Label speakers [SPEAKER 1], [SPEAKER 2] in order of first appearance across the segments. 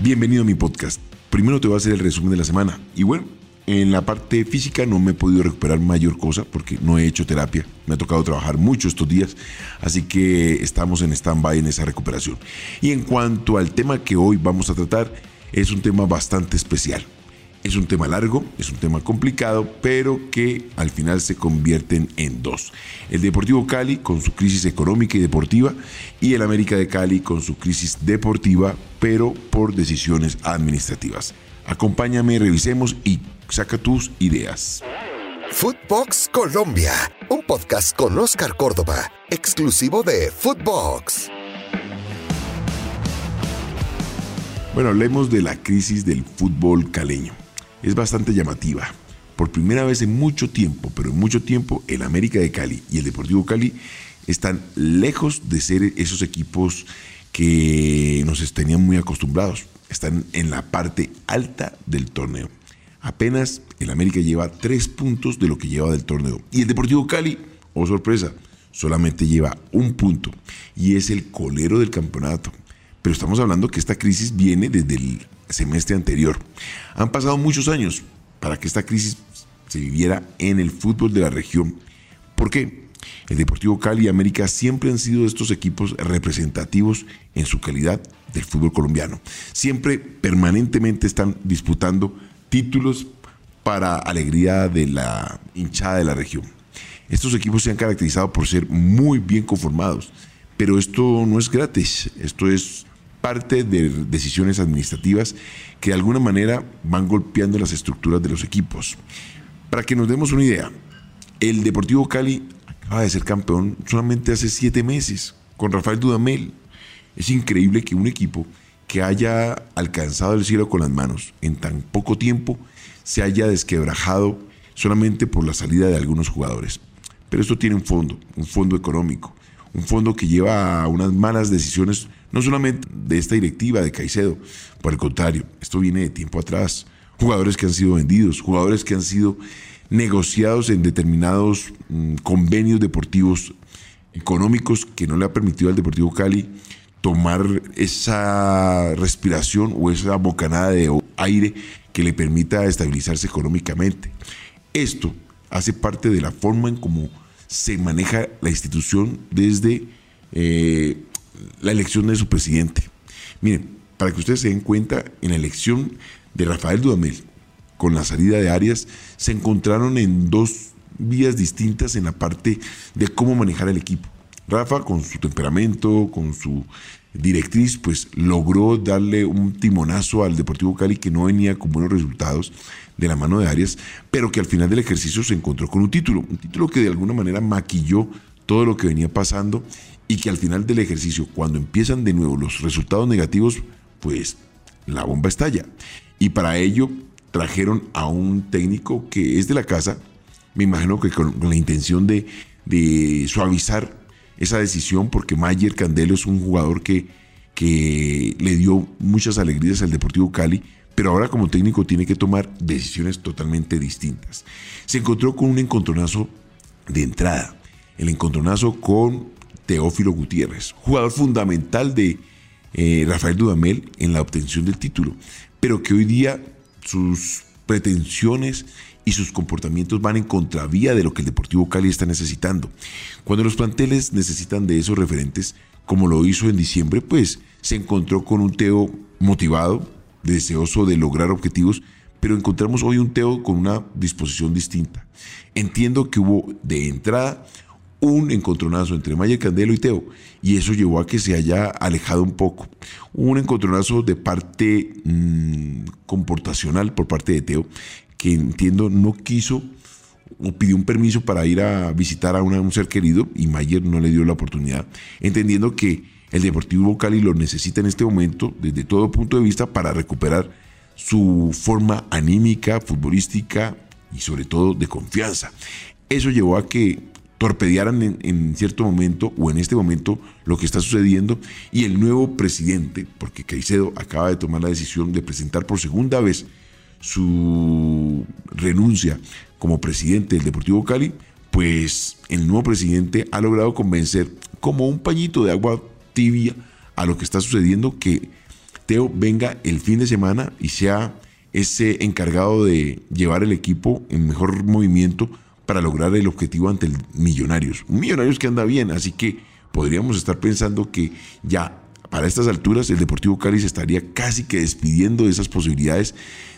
[SPEAKER 1] Bienvenido a mi podcast. Primero te voy a hacer el resumen de la semana. Y bueno, en la parte física no me he podido recuperar mayor cosa porque no he hecho terapia. Me ha tocado trabajar mucho estos días, así que estamos en stand-by en esa recuperación. Y en cuanto al tema que hoy vamos a tratar, es un tema bastante especial. Es un tema largo, es un tema complicado, pero que al final se convierten en dos. El Deportivo Cali con su crisis económica y deportiva y el América de Cali con su crisis deportiva, pero por decisiones administrativas. Acompáñame, revisemos y saca tus ideas.
[SPEAKER 2] Footbox Colombia, un podcast con Oscar Córdoba, exclusivo de Footbox.
[SPEAKER 1] Bueno, hablemos de la crisis del fútbol caleño. Es bastante llamativa. Por primera vez en mucho tiempo, pero en mucho tiempo, el América de Cali y el Deportivo Cali están lejos de ser esos equipos que nos tenían muy acostumbrados. Están en la parte alta del torneo. Apenas el América lleva tres puntos de lo que lleva del torneo. Y el Deportivo Cali, oh sorpresa, solamente lleva un punto. Y es el colero del campeonato. Pero estamos hablando que esta crisis viene desde el semestre anterior. Han pasado muchos años para que esta crisis se viviera en el fútbol de la región. ¿Por qué? El Deportivo Cali y América siempre han sido estos equipos representativos en su calidad del fútbol colombiano. Siempre permanentemente están disputando títulos para alegría de la hinchada de la región. Estos equipos se han caracterizado por ser muy bien conformados, pero esto no es gratis, esto es parte de decisiones administrativas que de alguna manera van golpeando las estructuras de los equipos. Para que nos demos una idea, el Deportivo Cali acaba de ser campeón solamente hace siete meses con Rafael Dudamel. Es increíble que un equipo que haya alcanzado el cielo con las manos en tan poco tiempo se haya desquebrajado solamente por la salida de algunos jugadores. Pero esto tiene un fondo, un fondo económico, un fondo que lleva a unas malas decisiones, no solamente de esta directiva de Caicedo, por el contrario, esto viene de tiempo atrás. Jugadores que han sido vendidos, jugadores que han sido negociados en determinados mm, convenios deportivos económicos que no le ha permitido al Deportivo Cali tomar esa respiración o esa bocanada de aire que le permita estabilizarse económicamente. Esto hace parte de la forma en cómo se maneja la institución desde eh, la elección de su presidente. Miren, para que ustedes se den cuenta, en la elección de Rafael Dudamel, con la salida de Arias, se encontraron en dos vías distintas en la parte de cómo manejar el equipo. Rafa, con su temperamento, con su directriz, pues logró darle un timonazo al Deportivo Cali que no venía con buenos resultados de la mano de Arias, pero que al final del ejercicio se encontró con un título, un título que de alguna manera maquilló todo lo que venía pasando y que al final del ejercicio, cuando empiezan de nuevo los resultados negativos, pues la bomba estalla. Y para ello trajeron a un técnico que es de la casa, me imagino que con, la intención de, de suavizar esa decisión porque Mayer Candelo es un jugador que, que le dio muchas alegrías al Deportivo Cali, pero ahora como técnico tiene que tomar decisiones totalmente distintas. Se encontró con un encontronazo de entrada, el encontronazo con Teófilo Gutiérrez, jugador fundamental de eh, Rafael Dudamel en la obtención del título, pero que hoy día sus pretensiones y sus comportamientos van en contravía de lo que el Deportivo Cali está necesitando. Cuando los planteles necesitan de esos referentes, como lo hizo en diciembre, pues se encontró con un Teo motivado, deseoso de lograr objetivos, pero encontramos hoy un Teo con una disposición distinta. Entiendo que hubo de entrada un encontronazo entre Mayer Candelo y Teo, y eso llevó a que se haya alejado un poco. un encontronazo de parte mm, comportacional por parte de Teo, que entiendo no quiso o pidió un permiso para ir a visitar a un ser querido y Mayer no le dio la oportunidad, entendiendo que el Deportivo Cali lo necesita en este momento desde todo punto de vista para recuperar su forma anímica, futbolística y sobre todo de confianza. Eso llevó a que torpedearan en, en, cierto momento o en este momento lo que está sucediendo. Y el nuevo presidente, porque Caicedo acaba de tomar la decisión de presentar por segunda vez su renuncia como presidente del Deportivo Cali, pues el nuevo presidente ha logrado convencer como un pañito de agua tibia a lo que está sucediendo que Teo venga el fin de semana y sea ese encargado de llevar el equipo en mejor movimiento para lograr el objetivo ante el Millonarios. Un Millonarios que anda bien, así que podríamos estar pensando que ya para estas alturas el Deportivo Cali se estaría casi que despidiendo de esas posibilidades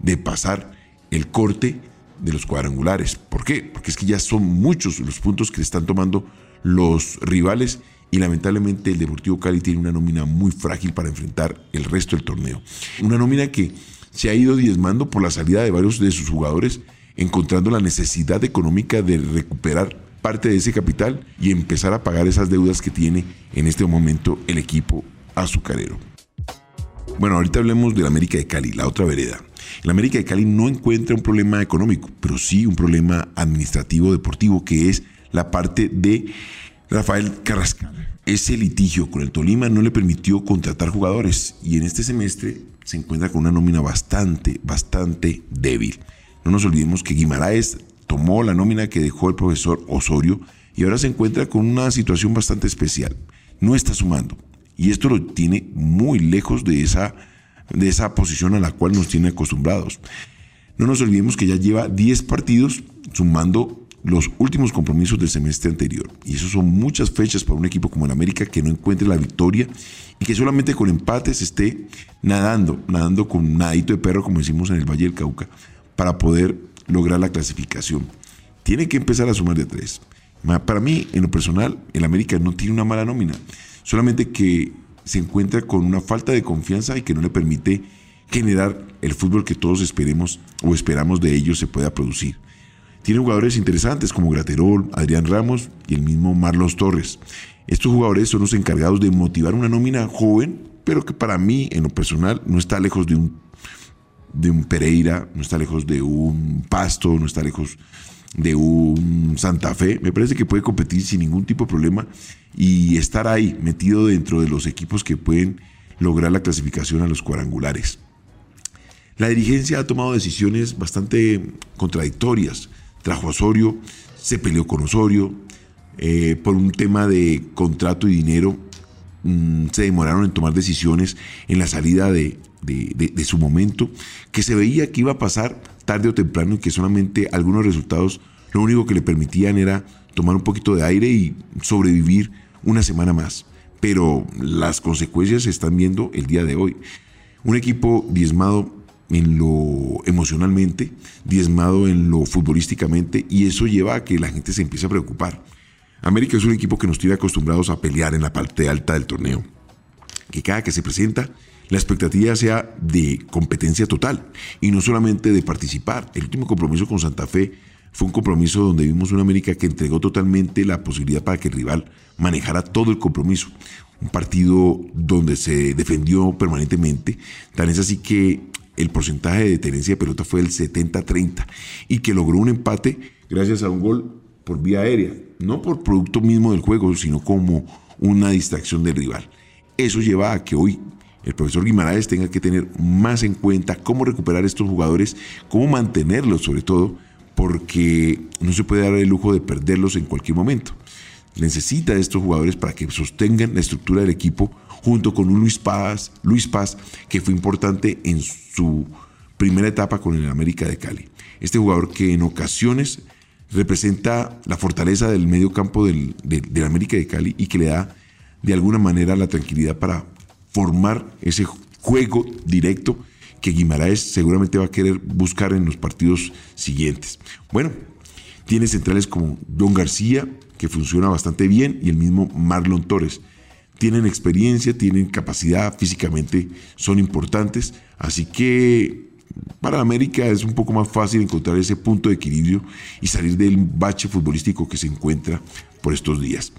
[SPEAKER 1] de pasar el corte de los cuadrangulares. ¿Por qué? Porque es que ya son muchos los puntos que están tomando los rivales y lamentablemente el Deportivo Cali tiene una nómina muy frágil para enfrentar el resto del torneo. Una nómina que se ha ido diezmando por la salida de varios de sus jugadores, encontrando la necesidad económica de recuperar parte de ese capital y empezar a pagar esas deudas que tiene en este momento el equipo azucarero. Bueno, ahorita hablemos del América de Cali, la otra vereda. El América de Cali no encuentra un problema económico, pero sí un problema administrativo deportivo que es la parte de Rafael Carrascal. Ese litigio con el Tolima no le permitió contratar jugadores y en este semestre se encuentra con una nómina bastante, bastante débil. No nos olvidemos que Guimaraes tomó la nómina que dejó el profesor Osorio y ahora se encuentra con una situación bastante especial. No está sumando y esto lo tiene muy lejos de esa, de esa posición a la cual nos tiene acostumbrados. No nos olvidemos que ya lleva 10 partidos sumando los últimos compromisos del semestre anterior. Y eso son muchas fechas para un equipo como el América que no encuentre la victoria y que solamente con empates esté nadando, nadando con nadito de perro, como decimos en el Valle del Cauca, para poder lograr la clasificación. Tiene que empezar a sumar de tres. Para mí, en lo personal, el América no tiene una mala nómina, solamente que se encuentra con una falta de confianza y que no le permite generar el fútbol que todos esperemos o esperamos de ellos se pueda producir. Tiene jugadores interesantes como Graterol, Adrián Ramos y el mismo Marlos Torres. Estos jugadores son los encargados de motivar una nómina joven, pero que para mí, en lo personal, no está lejos de un, de un Pereira, no está lejos de un Pasto, no está lejos de un Santa Fe. Me parece que puede competir sin ningún tipo de problema y estar ahí metido dentro de los equipos que pueden lograr la clasificación a los cuadrangulares. La dirigencia ha tomado decisiones bastante contradictorias trajo a Osorio, se peleó con Osorio, eh, por un tema de contrato y dinero, mm, se demoraron en tomar decisiones en la salida de, de, su momento, que se veía que iba a pasar tarde o temprano y que solamente algunos resultados lo único que le permitían era tomar un poquito de aire y sobrevivir una semana más. Pero las consecuencias se están viendo el día de hoy. Un equipo diezmado en lo emocionalmente, diezmado en lo futbolísticamente, y eso lleva a que la gente se empiece a preocupar. América es un equipo que nos tiene acostumbrados a pelear en la parte alta del torneo. Que cada que se presenta, la expectativa sea de competencia total y no solamente de participar. El último compromiso con Santa Fe fue un compromiso donde vimos una América que entregó totalmente la posibilidad para que el rival manejara todo el compromiso. Un partido donde se defendió permanentemente. Tan es así que el porcentaje de tenencia de pelota fue del 70-30 y que logró un empate gracias a un gol por vía aérea, no por producto mismo del juego, sino como una distracción del rival. Eso lleva a que hoy el profesor Guimaraes tenga que tener más en cuenta cómo recuperar estos jugadores, cómo mantenerlos sobre todo, porque no se puede dar el lujo de perderlos en cualquier momento. Necesita de estos jugadores para que sostengan la estructura del equipo junto con un Luis Paz, Luis Paz, que fue importante en su primera etapa con el América de Cali. Este jugador que en ocasiones representa la fortaleza del medio campo del, América de Cali y que le da de alguna manera la tranquilidad para formar ese juego directo que Guimaraes seguramente va a querer buscar en los partidos siguientes. Bueno, tiene centrales como Don García, que funciona bastante bien, y el mismo Marlon Torres tienen experiencia, tienen capacidad, físicamente son importantes, así que para América es un poco más fácil encontrar ese punto de equilibrio y salir del bache futbolístico que se encuentra por estos días.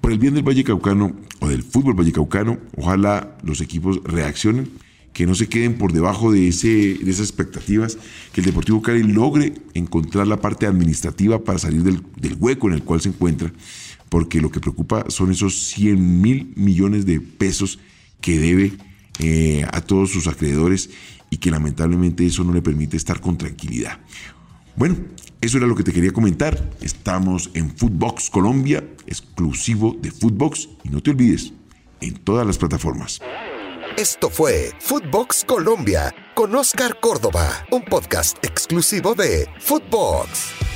[SPEAKER 1] Por el bien del Valle Caucano o del fútbol vallecaucano, ojalá los equipos reaccionen, que no se queden por debajo de, esas expectativas, que el Deportivo Cali logre encontrar la parte administrativa para salir del, del hueco en el cual se encuentra porque lo que preocupa son esos 100 mil millones de pesos que debe eh, a todos sus acreedores y que lamentablemente eso no le permite estar con tranquilidad. Bueno, eso era lo que te quería comentar. Estamos en Footbox Colombia, exclusivo de Footbox, y no te olvides, en todas las plataformas.
[SPEAKER 2] Esto fue Footbox Colombia con Oscar Córdoba, un podcast exclusivo de Footbox.